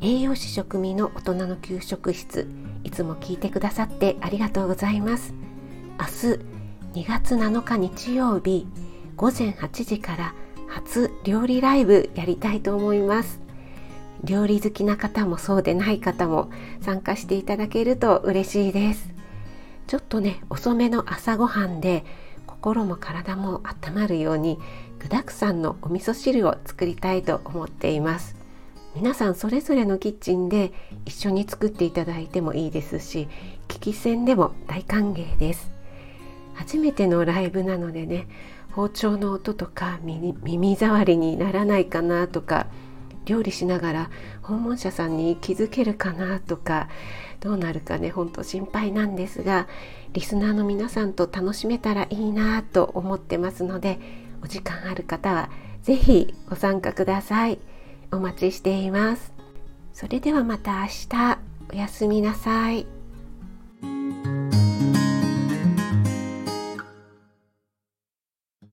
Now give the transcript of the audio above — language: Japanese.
漁師食味の大人の給食室いつも聞いてくださってありがとうございます。明日2月7日日曜日午前8時から初料理ライブやりたいと思います。料理好きな方もそうでない方も参加していただけると嬉しいです。ちょっとね遅めの朝ごはんで心も体も温まるように具だくさんのお味噌汁を作りたいと思っています。皆さんそれぞれのキッチンで一緒に作っていただいてもいいですし聞き戦でも大歓迎です。初めてのライブなのでね包丁の音とか耳障りにならないかなとか料理しながら訪問者さんに気づけるかなとかどうなるかねほんと心配なんですがリスナーの皆さんと楽しめたらいいなと思ってますのでお時間ある方は是非ご参加ください。お待ちしていますそれではまた明日おやすみなさい。